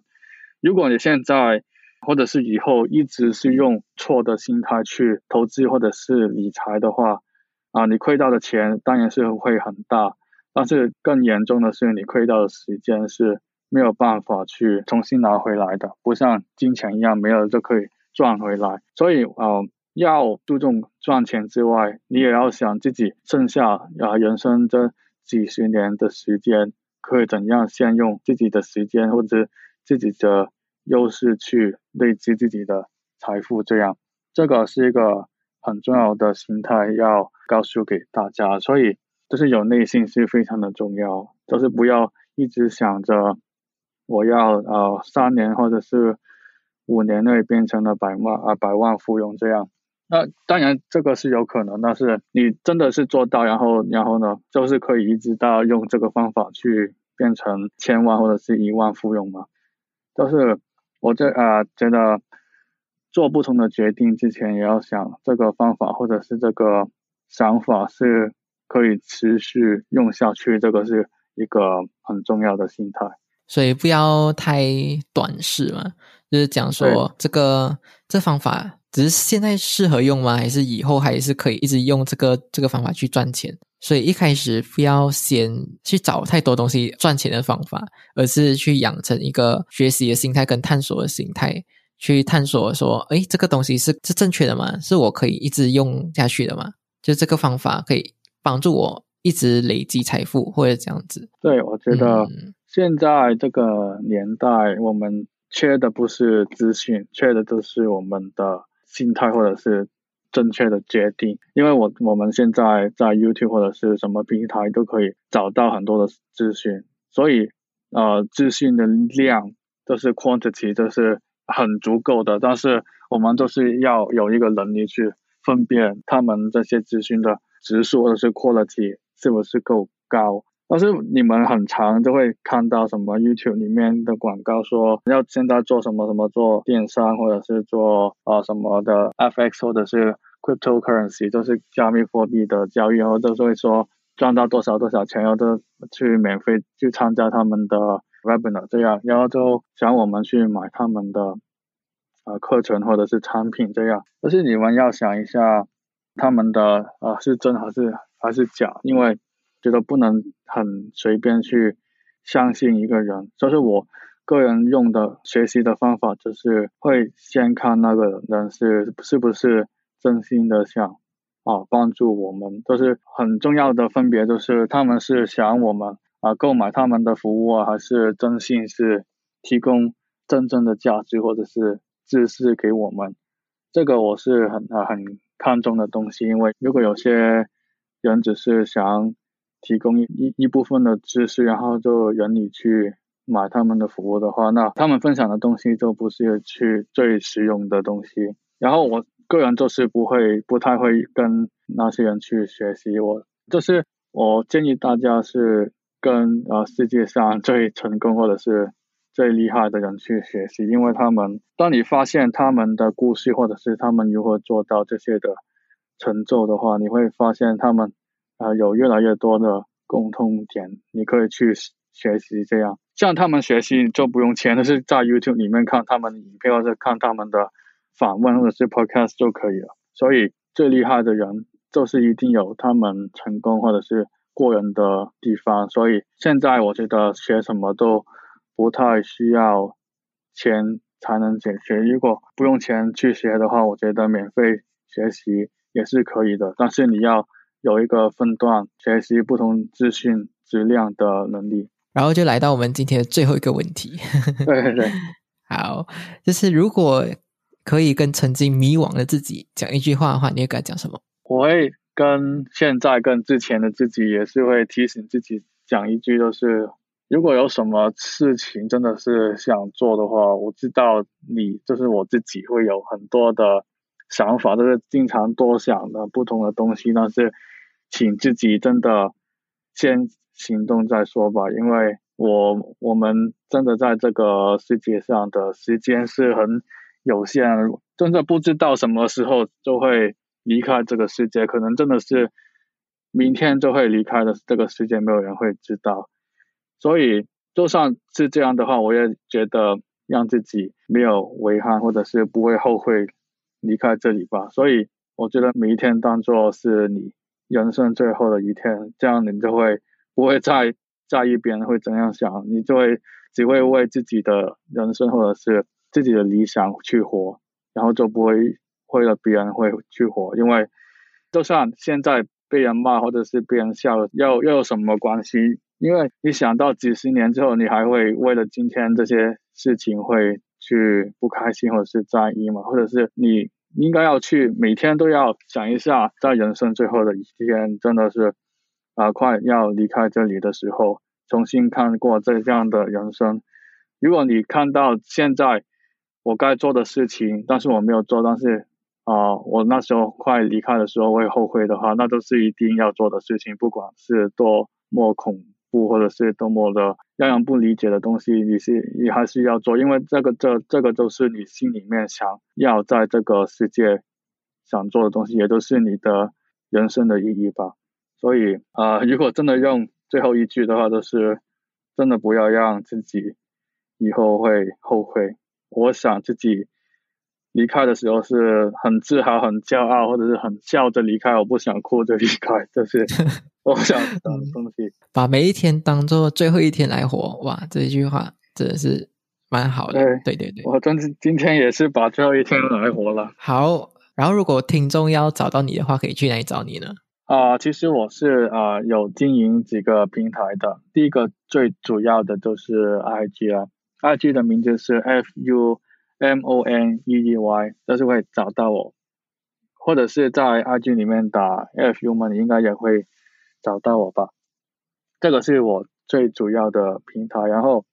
如果你现在或者是以后一直是用错的心态去投资或者是理财的话，啊，你亏到的钱当然是会很大，但是更严重的是你亏到的时间是。没有办法去重新拿回来的，不像金钱一样没有就可以赚回来。所以，呃，要注重赚钱之外，你也要想自己剩下啊人生这几十年的时间，可以怎样先用自己的时间或者自己的优势去累积自己的财富。这样，这个是一个很重要的心态，要告诉给大家。所以，就是有内心是非常的重要，就是不要一直想着。我要呃三年或者是五年内变成了百万啊百万富翁这样，那当然这个是有可能，但是你真的是做到，然后然后呢，就是可以一直到用这个方法去变成千万或者是一万富翁吗？就是我这啊觉得做不同的决定之前也要想这个方法或者是这个想法是可以持续用下去，这个是一个很重要的心态。所以不要太短视嘛，就是讲说这个这方法只是现在适合用吗？还是以后还是可以一直用这个这个方法去赚钱？所以一开始不要先去找太多东西赚钱的方法，而是去养成一个学习的心态跟探索的心态，去探索说，诶，这个东西是是正确的吗？是我可以一直用下去的吗？就这个方法可以帮助我一直累积财富，或者这样子？对，我觉得。现在这个年代，我们缺的不是资讯，缺的就是我们的心态或者是正确的决定，因为我我们现在在 YouTube 或者是什么平台都可以找到很多的资讯，所以呃资讯的量就是 quantity 就是很足够的，但是我们都是要有一个能力去分辨他们这些资讯的质数或者是 quality 是不是够高。但是你们很常就会看到什么 YouTube 里面的广告说要现在做什么什么做电商或者是做啊什么的 FX 或者是 cryptocurrency，就是加密货币的交易，然后都会说赚到多少多少钱，然后都去免费去参加他们的 webinar 这样，然后就想我们去买他们的呃课程或者是产品这样。但是你们要想一下他们的呃是真还是还是假，因为。觉得不能很随便去相信一个人，就是我个人用的学习的方法，就是会先看那个人是是不是真心的想啊帮助我们，就是很重要的分别，就是他们是想我们啊购买他们的服务啊，还是真心是提供真正的价值或者是知识给我们，这个我是很很看重的东西，因为如果有些人只是想。提供一一部分的知识，然后就引你去买他们的服务的话，那他们分享的东西就不是去最实用的东西。然后我个人就是不会不太会跟那些人去学习，我就是我建议大家是跟呃世界上最成功或者是最厉害的人去学习，因为他们当你发现他们的故事或者是他们如何做到这些的成就的话，你会发现他们。啊，有越来越多的共通点，你可以去学习。这样，像他们学习就不用钱，就是在 YouTube 里面看他们的影片，或者看他们的访问，或者是 Podcast 就可以了。所以，最厉害的人就是一定有他们成功或者是过人的地方。所以，现在我觉得学什么都不太需要钱才能解决。如果不用钱去学的话，我觉得免费学习也是可以的。但是你要。有一个分段学习不同资讯质量的能力，然后就来到我们今天的最后一个问题。对对对，好，就是如果可以跟曾经迷惘的自己讲一句话的话，你会该讲什么？我会跟现在跟之前的自己也是会提醒自己讲一句，就是如果有什么事情真的是想做的话，我知道你就是我自己会有很多的。想法就是经常多想的不同的东西，但是请自己真的先行动再说吧，因为我我们真的在这个世界上的时间是很有限，真的不知道什么时候就会离开这个世界，可能真的是明天就会离开的这个世界，没有人会知道。所以就算是这样的话，我也觉得让自己没有遗憾，或者是不会后悔。离开这里吧，所以我觉得每一天当做是你人生最后的一天，这样你就会不会再在意别人会怎样想，你就会只会为自己的人生或者是自己的理想去活，然后就不会为了别人会去活，因为就算现在被人骂或者是被人笑，又又有什么关系？因为你想到几十年之后，你还会为了今天这些事情会。去不开心或者是在意嘛，或者是你应该要去每天都要想一下，在人生最后的一天，真的是啊快要离开这里的时候，重新看过这样的人生。如果你看到现在我该做的事情，但是我没有做，但是啊我那时候快离开的时候会后悔的话，那都是一定要做的事情，不管是多么恐。或者是多么的让人不理解的东西，你是你还是要做，因为这个这这个都是你心里面想要在这个世界想做的东西，也都是你的人生的意义吧。所以啊，如果真的用最后一句的话，就是真的不要让自己以后会后悔。我想自己。离开的时候是很自豪、很骄傲，或者是很笑着离开。我不想哭着离开，这是 我想的东西。把每一天当做最后一天来活，哇，这一句话真的是蛮好的。对对对，我真是今天也是把最后一天来活了。好，然后如果听众要找到你的话，可以去哪里找你呢？啊，其实我是啊有经营几个平台的。第一个最主要的就是 IG 啊，IG 的名字是 F U。M O N E Y，都是会找到我，或者是在 IG 里面打 FU Money，应该也会找到我吧。这个是我最主要的平台，然后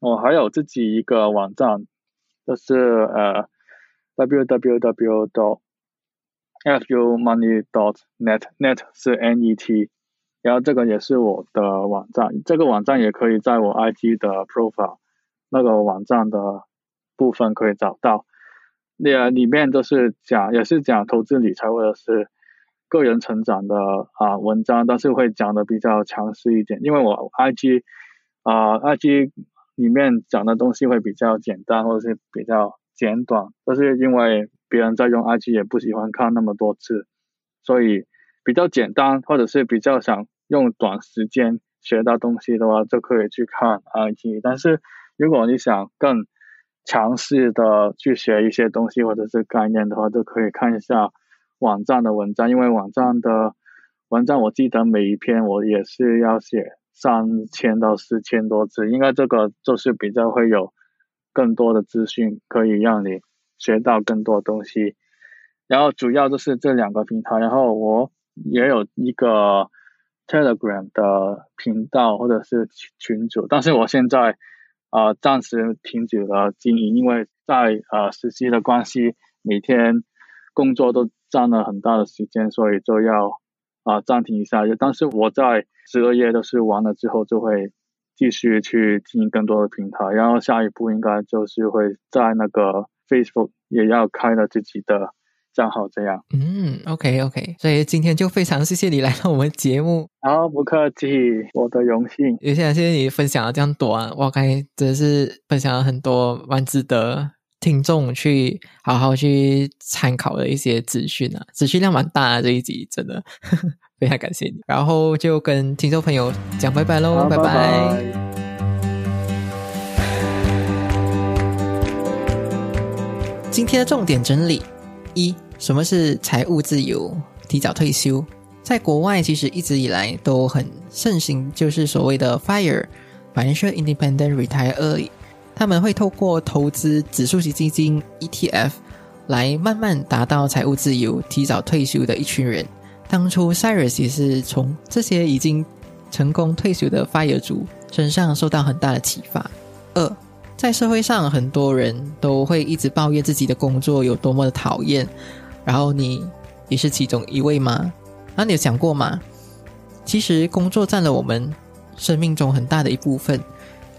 我还有自己一个网站，就是呃 www. dot fu money. dot net，net 是 N-E-T，然后这个也是我的网站，这个网站也可以在我 IG 的 profile 那个网站的部分可以找到，那里面都是讲，也是讲投资理财或者是。个人成长的啊文章，但是会讲的比较强势一点，因为我 IG 啊 IG 里面讲的东西会比较简单或者是比较简短，但是因为别人在用 IG 也不喜欢看那么多字，所以比较简单或者是比较想用短时间学到东西的话，就可以去看 IG。但是如果你想更强势的去学一些东西或者是概念的话，就可以看一下。网站的文章，因为网站的文章，我记得每一篇我也是要写三千到四千多字，应该这个就是比较会有更多的资讯，可以让你学到更多东西。然后主要就是这两个平台，然后我也有一个 Telegram 的频道或者是群组，但是我现在啊暂时停止了经营，因为在呃实习的关系，每天工作都。占了很大的时间，所以就要啊暂停一下。但是我在十二月都是完了之后，就会继续去经营更多的平台。然后下一步应该就是会在那个 Facebook 也要开了自己的账号，这样。嗯，OK OK。所以今天就非常谢谢你来到我们节目。好，不客气，我的荣幸。也谢谢你分享了这样多啊，我感觉真的是分享了很多，蛮值得。听众去好好去参考的一些资讯啊，资讯量蛮大的这一集，真的 非常感谢你。然后就跟听众朋友讲拜拜喽，拜拜。今天的重点整理：一、什么是财务自由？提早退休，在国外其实一直以来都很盛行，就是所谓的 FIRE Financial Independent Retire Early。他们会透过投资指数型基金 ETF 来慢慢达到财务自由、提早退休的一群人。当初 Cyrus 也是从这些已经成功退休的 FIRE 族身上受到很大的启发。二，在社会上很多人都会一直抱怨自己的工作有多么的讨厌，然后你也是其中一位吗？那你有想过吗？其实工作占了我们生命中很大的一部分。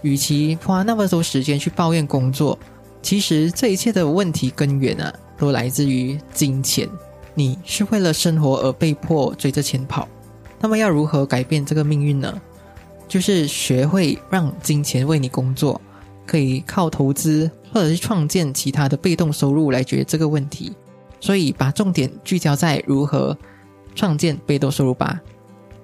与其花那么多时间去抱怨工作，其实这一切的问题根源啊，都来自于金钱。你是为了生活而被迫追着钱跑，那么要如何改变这个命运呢？就是学会让金钱为你工作，可以靠投资或者是创建其他的被动收入来解决这个问题。所以把重点聚焦在如何创建被动收入吧。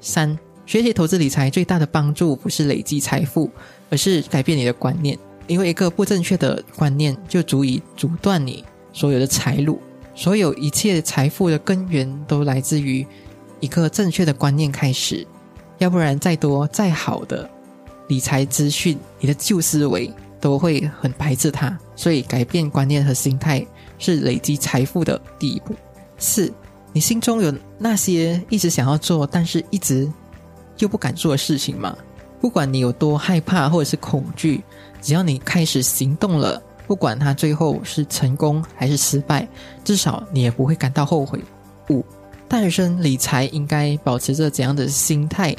三，学习投资理财最大的帮助不是累积财富。而是改变你的观念，因为一个不正确的观念就足以阻断你所有的财路。所有一切财富的根源都来自于一个正确的观念开始，要不然再多再好的理财资讯，你的旧思维都会很排斥它。所以，改变观念和心态是累积财富的第一步。四，你心中有那些一直想要做，但是一直又不敢做的事情吗？不管你有多害怕或者是恐惧，只要你开始行动了，不管它最后是成功还是失败，至少你也不会感到后悔。五，大学生理财应该保持着怎样的心态？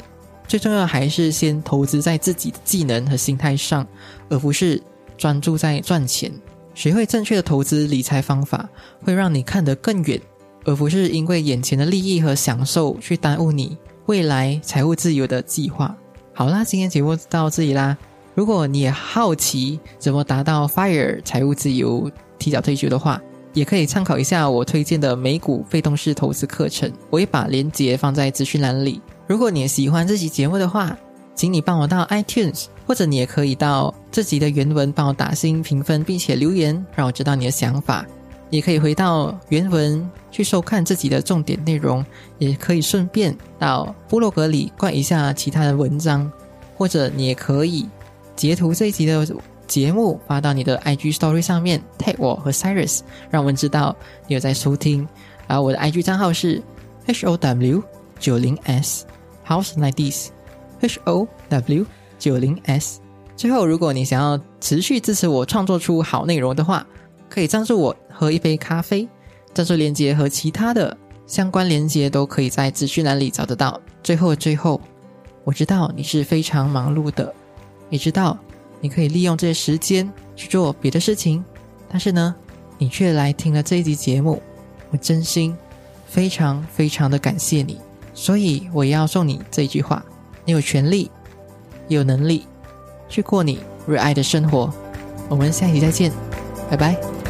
最重要还是先投资在自己的技能和心态上，而不是专注在赚钱。学会正确的投资理财方法，会让你看得更远，而不是因为眼前的利益和享受去耽误你未来财务自由的计划。好啦，今天节目到这里啦。如果你也好奇怎么达到 FIRE 财务自由、提早退休的话，也可以参考一下我推荐的美股被动式投资课程，我会把链接放在资讯栏里。如果你也喜欢这期节目的话，请你帮我到 iTunes，或者你也可以到这集的原文帮我打新评分，并且留言，让我知道你的想法。也可以回到原文去收看自己的重点内容，也可以顺便到部落格里逛一下其他的文章，或者你也可以截图这一集的节目发到你的 IG Story 上面，tag 我和 Cyrus，让我们知道你有在收听。然后我的 IG 账号是 H O W 九零 S House Like This H O W 九零 S。最后，如果你想要持续支持我创作出好内容的话，可以赞助我喝一杯咖啡。赞助链接和其他的相关链接都可以在资讯栏里找得到。最后，最后，我知道你是非常忙碌的，也知道你可以利用这些时间去做别的事情，但是呢，你却来听了这一集节目，我真心非常非常的感谢你。所以，我要送你这一句话：你有权利，有能力去过你热爱的生活。我们下期再见，拜拜。